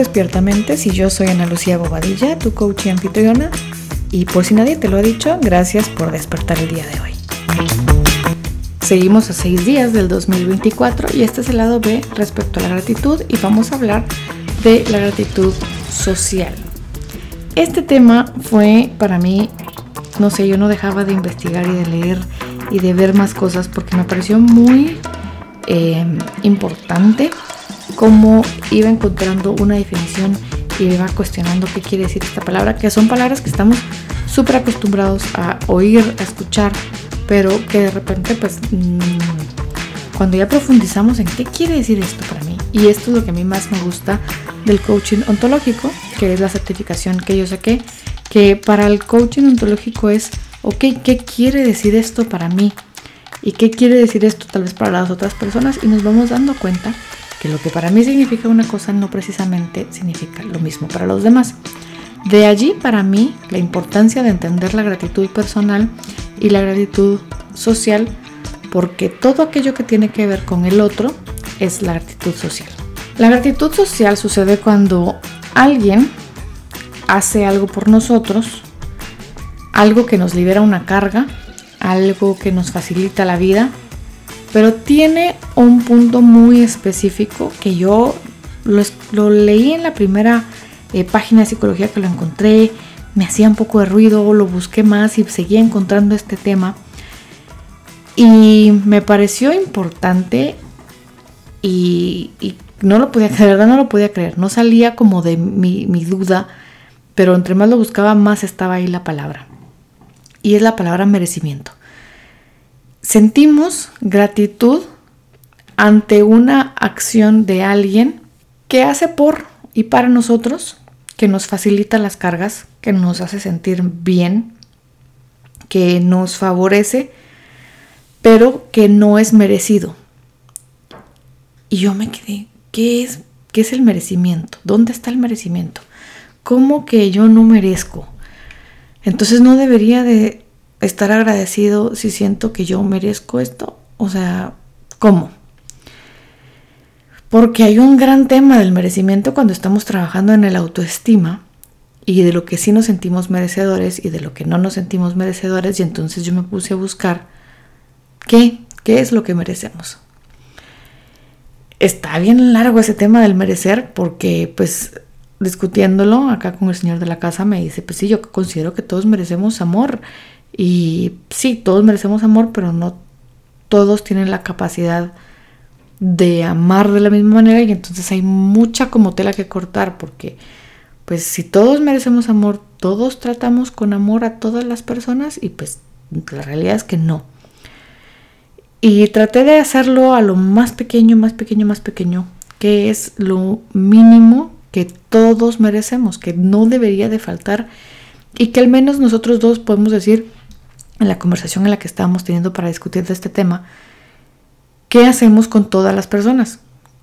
Despiertamente, si yo soy Ana Lucía Bobadilla, tu coach y anfitriona. Y por si nadie te lo ha dicho, gracias por despertar el día de hoy. Seguimos a seis días del 2024 y este es el lado B respecto a la gratitud y vamos a hablar de la gratitud social. Este tema fue para mí, no sé, yo no dejaba de investigar y de leer y de ver más cosas porque me pareció muy eh, importante cómo iba encontrando una definición y iba cuestionando qué quiere decir esta palabra, que son palabras que estamos súper acostumbrados a oír, a escuchar, pero que de repente pues mm, cuando ya profundizamos en qué quiere decir esto para mí, y esto es lo que a mí más me gusta del coaching ontológico, que es la certificación que yo saqué, que para el coaching ontológico es, ok, ¿qué quiere decir esto para mí? ¿Y qué quiere decir esto tal vez para las otras personas? Y nos vamos dando cuenta que lo que para mí significa una cosa no precisamente significa lo mismo para los demás. De allí para mí la importancia de entender la gratitud personal y la gratitud social, porque todo aquello que tiene que ver con el otro es la gratitud social. La gratitud social sucede cuando alguien hace algo por nosotros, algo que nos libera una carga, algo que nos facilita la vida, pero tiene un punto muy específico que yo lo, leí en la primera eh, página de psicología que lo encontré, me hacía un poco de ruido, lo busqué más y seguía encontrando este tema. Y me pareció importante y, no lo podía creer, no lo podía creer, no salía como de mi duda, pero entre más lo buscaba, más estaba ahí la palabra. Y es la palabra merecimiento sentimos gratitud ante una acción de alguien que hace por y para nosotros, que nos facilita las cargas, que nos hace sentir bien, que nos favorece, pero que no es merecido. Y yo me quedé, ¿qué es, qué es el merecimiento? ¿Dónde está el merecimiento? ¿Cómo que yo no merezco? Entonces no debería de estar agradecido si siento que yo merezco esto? O sea, ¿cómo? Porque hay un gran tema del merecimiento cuando estamos trabajando en el autoestima y de lo que sí nos sentimos merecedores y de lo que no nos sentimos merecedores y entonces yo me puse a buscar qué, qué es lo que merecemos. Está bien largo ese tema del merecer porque pues discutiéndolo acá con el señor de la casa me dice, pues sí, yo considero que todos merecemos amor y sí, todos merecemos amor, pero no todos tienen la capacidad de amar de la misma manera y entonces hay mucha como tela que cortar porque pues si todos merecemos amor, todos tratamos con amor a todas las personas y pues la realidad es que no. Y traté de hacerlo a lo más pequeño, más pequeño, más pequeño, que es lo mínimo que todos merecemos, que no debería de faltar y que al menos nosotros dos podemos decir, en la conversación en la que estábamos teniendo para discutir de este tema, ¿qué hacemos con todas las personas?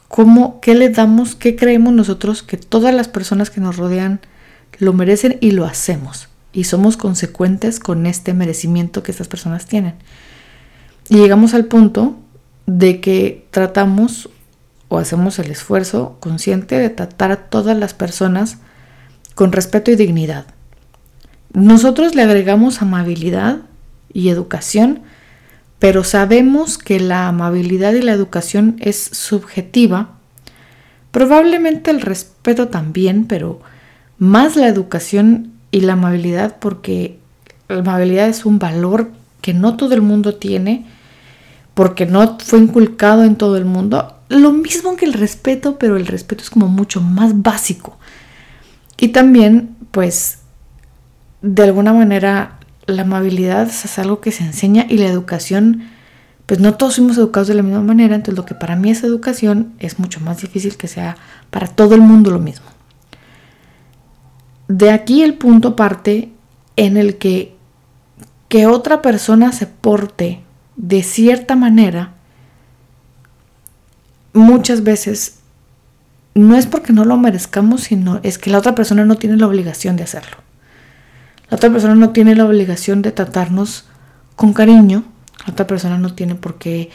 ¿Cómo, ¿Qué le damos, qué creemos nosotros que todas las personas que nos rodean lo merecen y lo hacemos? Y somos consecuentes con este merecimiento que estas personas tienen. Y llegamos al punto de que tratamos o hacemos el esfuerzo consciente de tratar a todas las personas con respeto y dignidad. Nosotros le agregamos amabilidad y educación, pero sabemos que la amabilidad y la educación es subjetiva. Probablemente el respeto también, pero más la educación y la amabilidad porque la amabilidad es un valor que no todo el mundo tiene, porque no fue inculcado en todo el mundo. Lo mismo que el respeto, pero el respeto es como mucho más básico. Y también, pues, de alguna manera la amabilidad es algo que se enseña y la educación, pues no todos somos educados de la misma manera, entonces lo que para mí es educación es mucho más difícil que sea para todo el mundo lo mismo. De aquí el punto parte en el que que otra persona se porte de cierta manera muchas veces no es porque no lo merezcamos, sino es que la otra persona no tiene la obligación de hacerlo. La otra persona no tiene la obligación de tratarnos con cariño. La otra persona no tiene por qué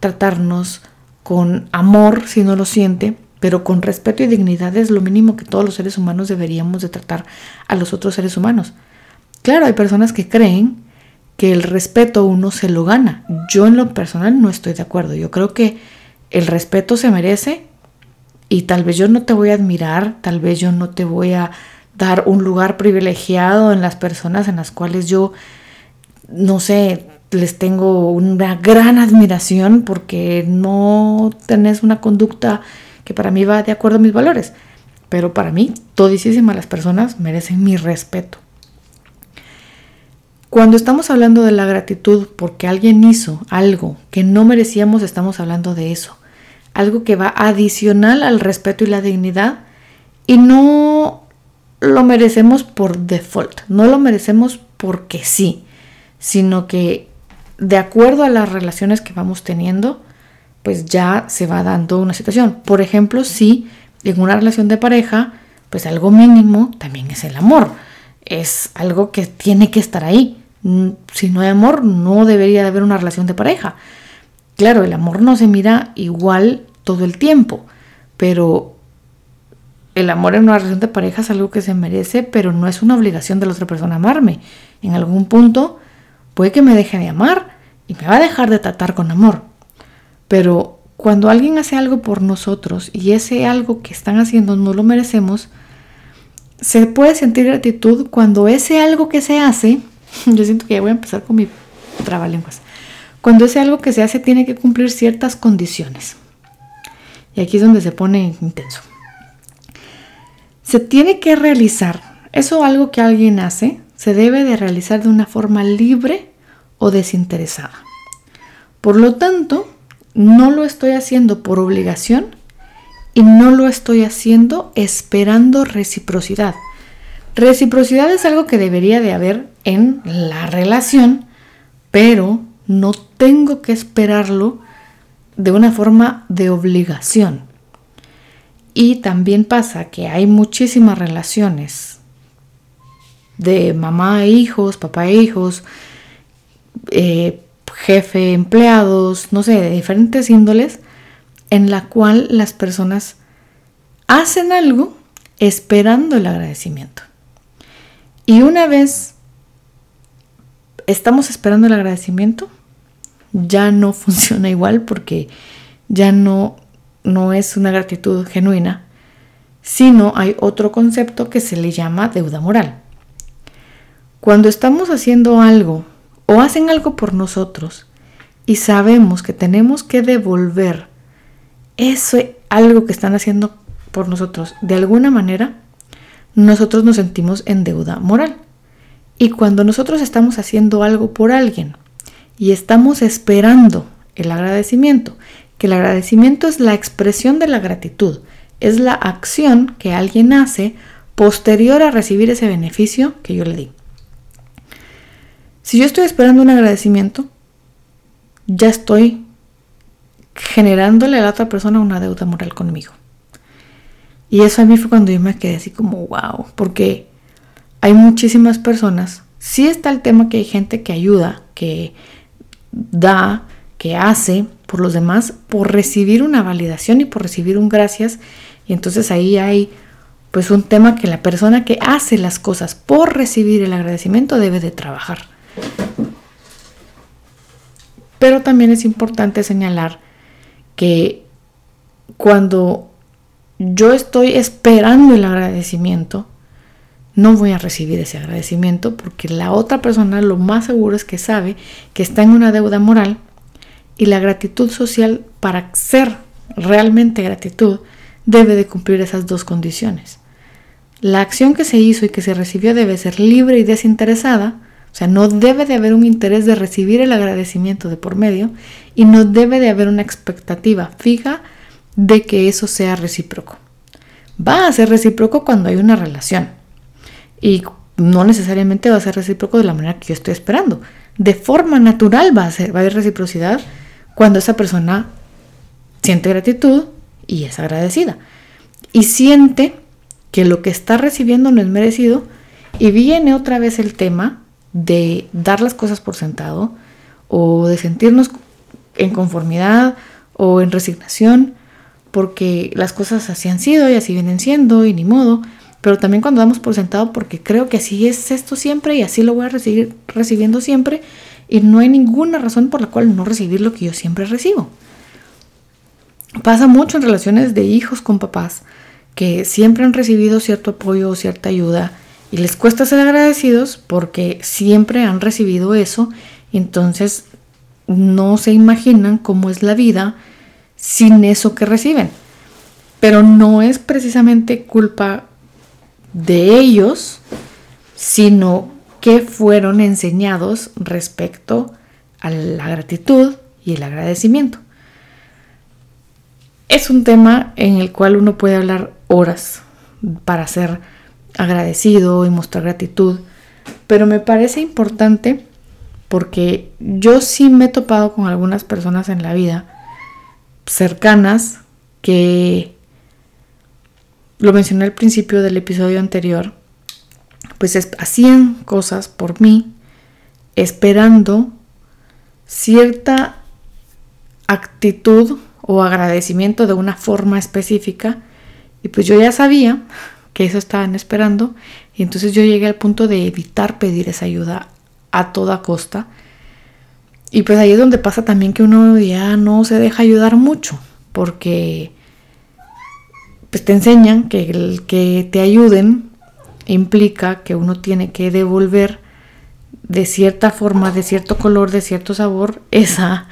tratarnos con amor si no lo siente. pero con respeto y dignidad es lo mínimo que todos los seres humanos deberíamos de tratar a los otros seres humanos. Claro, hay personas que creen que el respeto uno se lo gana. Yo en lo personal no estoy de acuerdo. Yo creo que el respeto se merece y tal vez yo no te voy a admirar, tal vez yo no te voy a dar un lugar privilegiado en las personas en las cuales yo, no sé, les tengo una gran admiración porque no tenés una conducta que para mí va de acuerdo a mis valores. Pero para mí, todísimas las personas merecen mi respeto. Cuando estamos hablando de la gratitud porque alguien hizo algo que no merecíamos, estamos hablando de eso. Algo que va adicional al respeto y la dignidad y no lo merecemos por default, no lo merecemos porque sí, sino que de acuerdo a las relaciones que vamos teniendo, pues ya se va dando una situación. Por ejemplo, si en una relación de pareja, pues algo mínimo también es el amor. Es algo que tiene que estar ahí. Mm, si no hay amor, no debería de haber una relación de pareja. Claro, el amor no se mira igual todo el tiempo, pero el amor en una relación de pareja es algo que se merece, pero no es una obligación de la otra persona amarme. En algún punto puede que me deje de amar y me va a dejar de tratar con amor. Pero cuando alguien hace algo por nosotros y ese algo que están haciendo no lo merecemos, se puede sentir gratitud cuando ese algo que se hace, yo siento que ya voy a empezar con mi trabalenguas, cuando ese algo que se hace tiene que cumplir ciertas condiciones. Y aquí es donde se pone intenso. Se tiene que realizar, eso algo que alguien hace, se debe de realizar de una forma libre o desinteresada. Por lo tanto, no lo estoy haciendo por obligación y no lo estoy haciendo esperando reciprocidad. Reciprocidad es algo que debería de haber en la relación, pero no tengo que esperarlo de una forma de obligación. Y también pasa que hay muchísimas relaciones de mamá e hijos, papá e hijos, eh, jefe, empleados, no sé, de diferentes índoles, en la cual las personas hacen algo esperando el agradecimiento. Y una vez estamos esperando el agradecimiento, ya no funciona igual porque ya no, no es una gratitud genuina, sino hay otro concepto que se le llama deuda moral. Cuando estamos haciendo algo o hacen algo por nosotros y sabemos que tenemos que devolver eso algo que están haciendo por nosotros de alguna manera, nosotros nos sentimos en deuda moral. Y cuando nosotros estamos haciendo algo por alguien y estamos esperando el agradecimiento, que el agradecimiento es la expresión de la gratitud, es la acción que alguien hace posterior a recibir ese beneficio que yo le di. Si yo estoy esperando un agradecimiento, ya estoy generándole a la otra persona una deuda moral conmigo. Y eso a mí fue cuando yo me quedé así como, wow, porque hay muchísimas personas, sí está el tema que hay gente que ayuda, que da, que hace por los demás, por recibir una validación y por recibir un gracias. Y entonces ahí hay pues un tema que la persona que hace las cosas por recibir el agradecimiento debe de trabajar. Pero también es importante señalar que cuando yo estoy esperando el agradecimiento, no voy a recibir ese agradecimiento porque la otra persona lo más seguro es que sabe que está en una deuda moral y la gratitud social para ser realmente gratitud debe de cumplir esas dos condiciones. La acción que se hizo y que se recibió debe ser libre y desinteresada o sea, no debe de haber un interés de recibir el agradecimiento de por medio y no debe de haber una expectativa fija de que eso sea recíproco. Va a ser recíproco cuando hay una relación y no necesariamente va a ser recíproco de la manera que yo estoy esperando. De forma natural va a, ser, va a haber reciprocidad cuando esa persona siente gratitud y es agradecida. Y siente que lo que está recibiendo no es merecido y viene otra vez el tema de dar las cosas por sentado o de sentirnos en conformidad o en resignación porque las cosas así han sido y así vienen siendo y ni modo, pero también cuando damos por sentado porque creo que así es esto siempre y así lo voy a recibir recibiendo siempre y no hay ninguna razón por la cual no recibir lo que yo siempre recibo. Pasa mucho en relaciones de hijos con papás que siempre han recibido cierto apoyo o cierta ayuda y les cuesta ser agradecidos porque siempre han recibido eso entonces no se imaginan cómo es la vida sin eso que reciben. Pero no es precisamente culpa de ellos, sino que fueron enseñados respecto a la gratitud y el agradecimiento. Es un tema en el cual uno puede hablar horas para ser agradecido y mostrar gratitud, pero me parece importante porque yo sí me he topado con algunas personas en la vida cercanas que lo mencioné al principio del episodio anterior, pues hacían cosas por mí esperando cierta actitud o agradecimiento de una forma específica. Y pues yo ya sabía que eso estaban esperando. Y entonces yo llegué al punto de evitar pedir esa ayuda a toda costa. Y pues ahí es donde pasa también que uno ya no se deja ayudar mucho porque pues te enseñan que el que te ayuden implica que uno tiene que devolver de cierta forma, de cierto color, de cierto sabor, esa,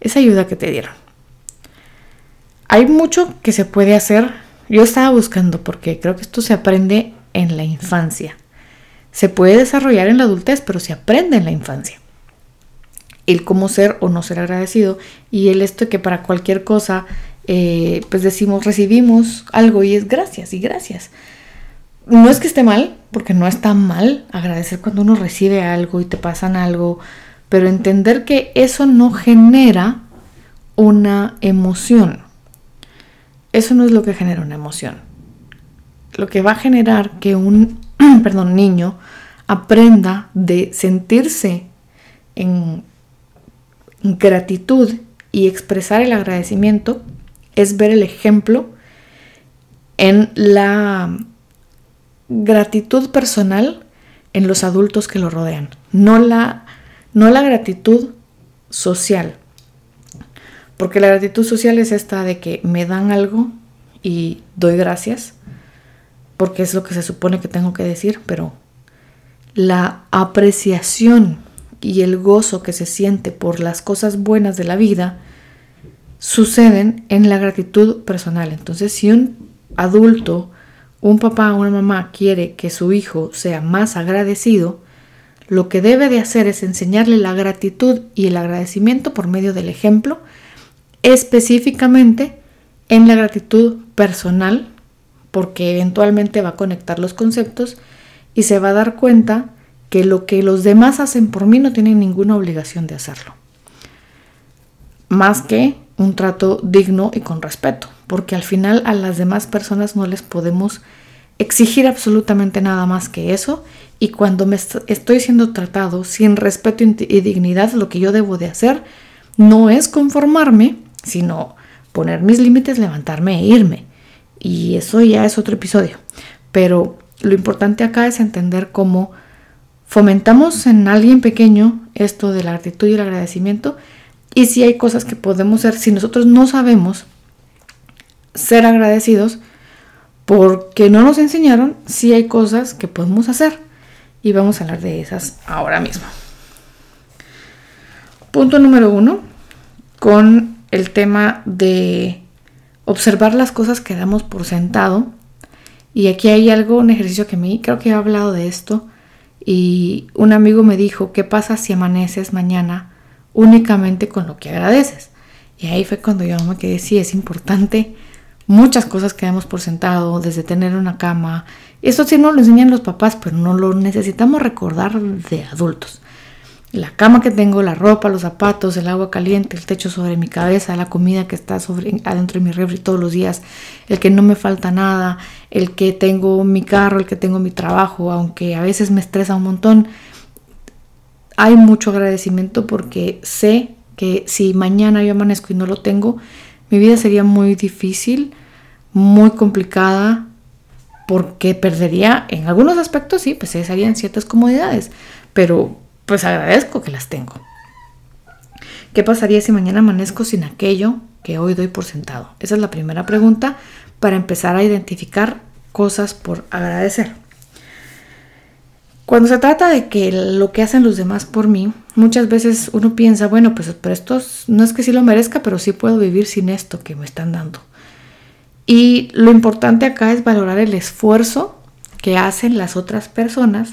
esa ayuda que te dieron. Hay mucho que se puede hacer. Yo estaba buscando porque creo que esto se aprende en la infancia. Se puede desarrollar en la adultez, pero se aprende en la infancia. El cómo ser o no ser agradecido y el esto que para cualquier cosa eh, pues decimos, recibimos algo y es gracias y gracias. No es que esté mal, porque no está mal agradecer cuando uno recibe algo y te pasan algo, pero entender que eso no genera una emoción. Eso no es lo que genera una emoción. Lo que va a generar que un perdón, niño aprenda de sentirse en gratitud y expresar el agradecimiento es ver el ejemplo en la gratitud personal en los adultos que lo rodean, no la, no la gratitud social. Porque la gratitud social es esta de que me dan algo y doy gracias, porque es lo que se supone que tengo que decir, pero la apreciación y el gozo que se siente por las cosas buenas de la vida suceden en la gratitud personal. Entonces, si un adulto, un papá o una mamá quiere que su hijo sea más agradecido, lo que debe de hacer es enseñarle la gratitud y el agradecimiento por medio del ejemplo, específicamente en la gratitud personal, porque eventualmente va a conectar los conceptos y se va a dar cuenta que lo que los demás hacen por mí no tienen ninguna obligación de hacerlo. Más que un trato digno y con respeto, porque al final a las demás personas no les podemos exigir absolutamente nada más que eso y cuando me estoy siendo tratado sin respeto y dignidad, lo que yo debo de hacer no es conformarme, sino poner mis límites, levantarme e irme. Y eso ya es otro episodio. Pero lo importante acá es entender cómo fomentamos en alguien pequeño esto de la gratitud y el agradecimiento y si hay cosas que podemos hacer, si nosotros no sabemos ser agradecidos, porque no nos enseñaron, si hay cosas que podemos hacer. Y vamos a hablar de esas ahora mismo. Punto número uno, con el tema de observar las cosas que damos por sentado. Y aquí hay algo, un ejercicio que a mí creo que he hablado de esto. Y un amigo me dijo, ¿qué pasa si amaneces mañana únicamente con lo que agradeces. Y ahí fue cuando yo me quedé, sí, es importante muchas cosas que damos por sentado, desde tener una cama. Eso sí no lo enseñan los papás, pero no lo necesitamos recordar de adultos. La cama que tengo, la ropa, los zapatos, el agua caliente, el techo sobre mi cabeza, la comida que está sobre, adentro de mi refri todos los días, el que no me falta nada, el que tengo mi carro, el que tengo mi trabajo, aunque a veces me estresa un montón hay mucho agradecimiento porque sé que si mañana yo amanezco y no lo tengo, mi vida sería muy difícil, muy complicada, porque perdería en algunos aspectos, sí, pues serían ciertas comodidades, pero pues agradezco que las tengo. ¿Qué pasaría si mañana amanezco sin aquello que hoy doy por sentado? Esa es la primera pregunta para empezar a identificar cosas por agradecer. Cuando se trata de que lo que hacen los demás por mí, muchas veces uno piensa, bueno, pues pero esto no es que sí lo merezca, pero sí puedo vivir sin esto que me están dando. Y lo importante acá es valorar el esfuerzo que hacen las otras personas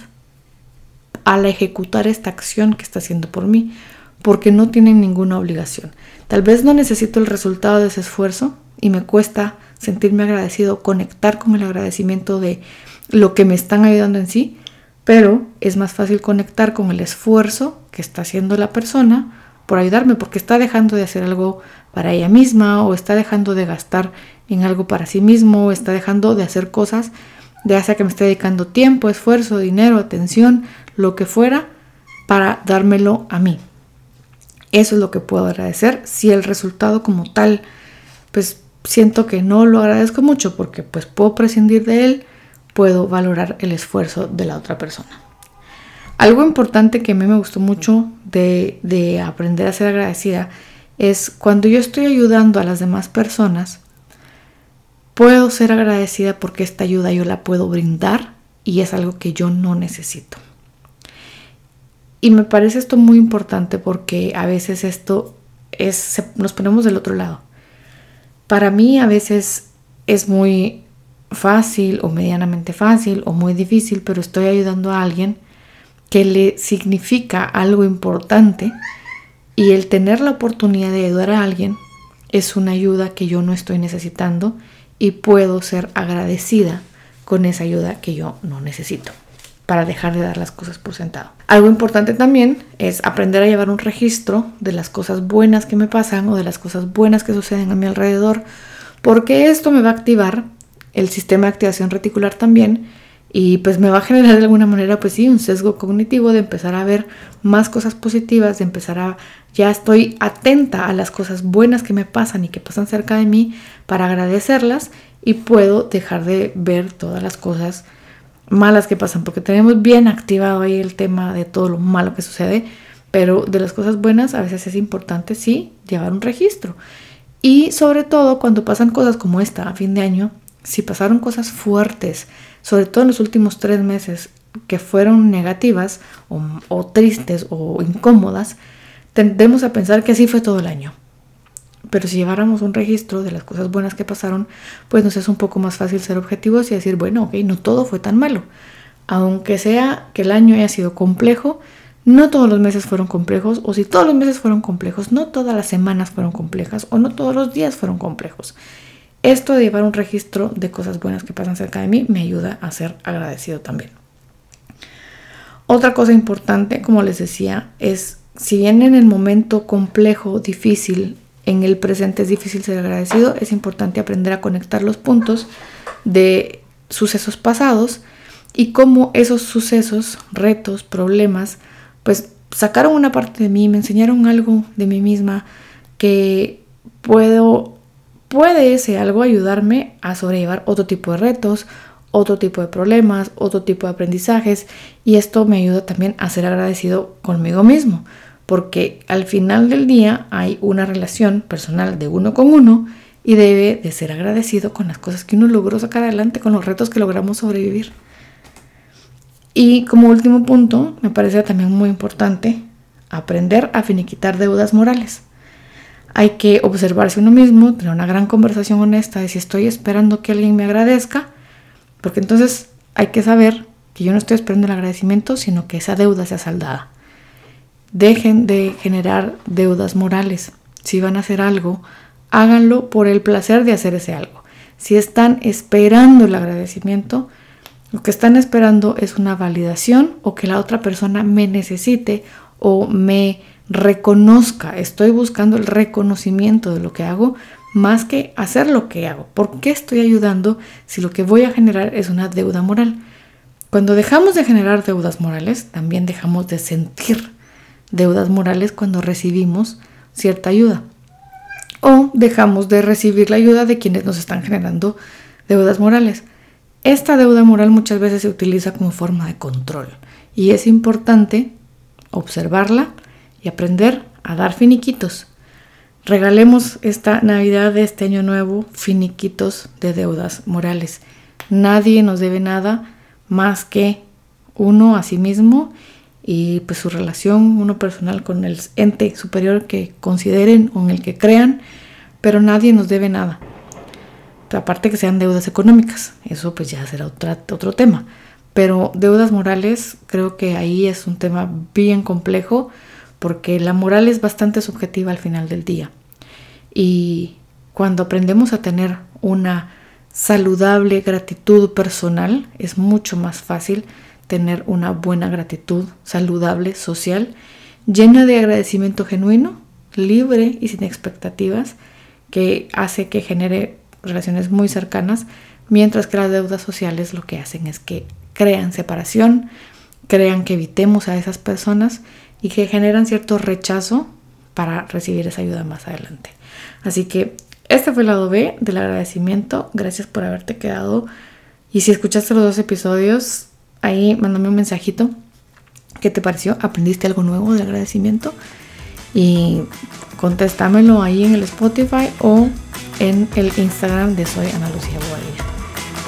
al ejecutar esta acción que está haciendo por mí, porque no tienen ninguna obligación. Tal vez no necesito el resultado de ese esfuerzo y me cuesta sentirme agradecido, conectar con el agradecimiento de lo que me están ayudando en sí, pero es más fácil conectar con el esfuerzo que está haciendo la persona por ayudarme, porque está dejando de hacer algo para ella misma o está dejando de gastar en algo para sí mismo o está dejando de hacer cosas, ya sea que me esté dedicando tiempo, esfuerzo, dinero, atención, lo que fuera, para dármelo a mí. Eso es lo que puedo agradecer. Si el resultado como tal, pues siento que no lo agradezco mucho porque pues puedo prescindir de él, puedo valorar el esfuerzo de la otra persona. Algo importante que a mí me gustó mucho de, de aprender a ser agradecida es cuando yo estoy ayudando a las demás personas, puedo ser agradecida porque esta ayuda yo la puedo brindar y es algo que yo no necesito. Y me parece esto muy importante porque a veces esto es, nos ponemos del otro lado. Para mí a veces es muy fácil o medianamente fácil o muy difícil, pero estoy ayudando a alguien que le significa algo importante y el tener la oportunidad de ayudar a alguien es una ayuda que yo no estoy necesitando y puedo ser agradecida con esa ayuda que yo no necesito para dejar de dar las cosas por sentado. Algo importante también es aprender a llevar un registro de las cosas buenas que me pasan o de las cosas buenas que suceden a mi alrededor, porque esto me va a activar el sistema de activación reticular también y pues me va a generar de alguna manera pues sí un sesgo cognitivo de empezar a ver más cosas positivas, de empezar a ya estoy atenta a las cosas buenas que me pasan y que pasan cerca de mí para agradecerlas y puedo dejar de ver todas las cosas malas que pasan, porque tenemos bien activado ahí el tema de todo lo malo que sucede, pero de las cosas buenas a veces es importante, sí, llevar un registro. Y sobre todo cuando pasan cosas como esta a fin de año, si pasaron cosas fuertes, sobre todo en los últimos tres meses, que fueron negativas o, tristes o incómodas, tendemos a pensar que así fue todo el año. Pero si lleváramos un registro de las cosas buenas que pasaron, pues nos es un poco más fácil ser objetivos y decir, bueno, ok, no todo fue tan malo. Aunque sea que el año haya sido complejo, no todos los meses fueron complejos, o si todos los meses fueron complejos, no todas las semanas fueron complejas, o no todos los días fueron complejos. Esto de llevar un registro de cosas buenas que pasan cerca de mí me ayuda a ser agradecido también. Otra cosa importante, como les decía, es si bien en el momento complejo, difícil, en el presente es difícil ser agradecido, es importante aprender a conectar los puntos de sucesos pasados y cómo esos sucesos, retos, problemas, pues sacaron una parte de mí, me enseñaron algo de mí misma que puedo, puede ese algo ayudarme a sobrellevar otro tipo de retos, otro tipo de problemas, otro tipo de aprendizajes y esto me ayuda también a ser agradecido conmigo mismo porque al final del día hay una relación personal de uno con uno y debe de ser agradecido con las cosas que uno logró sacar adelante, con los retos que logramos sobrevivir. Y como último punto, me parece también muy importante aprender a finiquitar deudas morales. Hay que observarse uno mismo, tener una gran conversación honesta de si estoy esperando que alguien me agradezca, porque entonces hay que saber que yo no estoy esperando el agradecimiento, sino que esa deuda sea saldada. Dejen de generar deudas morales. Si van a hacer algo, háganlo por el placer de hacer ese algo. Si están esperando el agradecimiento, lo que están esperando es una validación o que la otra persona me necesite o me reconozca. Estoy buscando el reconocimiento de lo que hago más que hacer lo que hago. ¿Por qué estoy ayudando si lo que voy a generar es una deuda moral? Cuando dejamos de generar deudas morales, también dejamos de sentir deudas morales cuando recibimos cierta ayuda. o dejamos de recibir la ayuda de quienes nos están generando deudas morales. Esta deuda moral muchas veces se utiliza como forma de control y es importante observarla aprender a dar finiquitos. Regalemos esta Navidad de este año nuevo finiquitos de deudas morales. Nadie nos debe nada más que uno a sí mismo y pues su relación uno personal con el ente superior que consideren o en el que crean, pero nadie nos debe nada. Aparte que sean deudas económicas, eso pues ya será otro tema. Pero deudas morales creo que ahí es un tema bien complejo porque la moral es bastante subjetiva al final del día. Y cuando aprendemos a tener una saludable gratitud personal, es mucho más fácil tener una buena gratitud saludable, social, llena de agradecimiento genuino, libre y sin expectativas, que hace que genere relaciones muy cercanas, mientras que las deudas sociales lo que hacen es que crean separación, crean que evitemos a esas personas y que generan cierto rechazo para recibir esa ayuda más adelante. Así que este fue el lado B del agradecimiento. Gracias por haberte quedado. Y si escuchaste los dos episodios, ahí mándame un mensajito. ¿Qué te pareció? ¿Aprendiste algo nuevo del agradecimiento? Y contéstamelo ahí en el Spotify o en el Instagram de Soy Ana Lucía Bobadilla.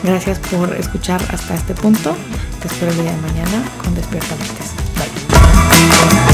Gracias por escuchar hasta este punto. Te espero el día de mañana con Despierta Thank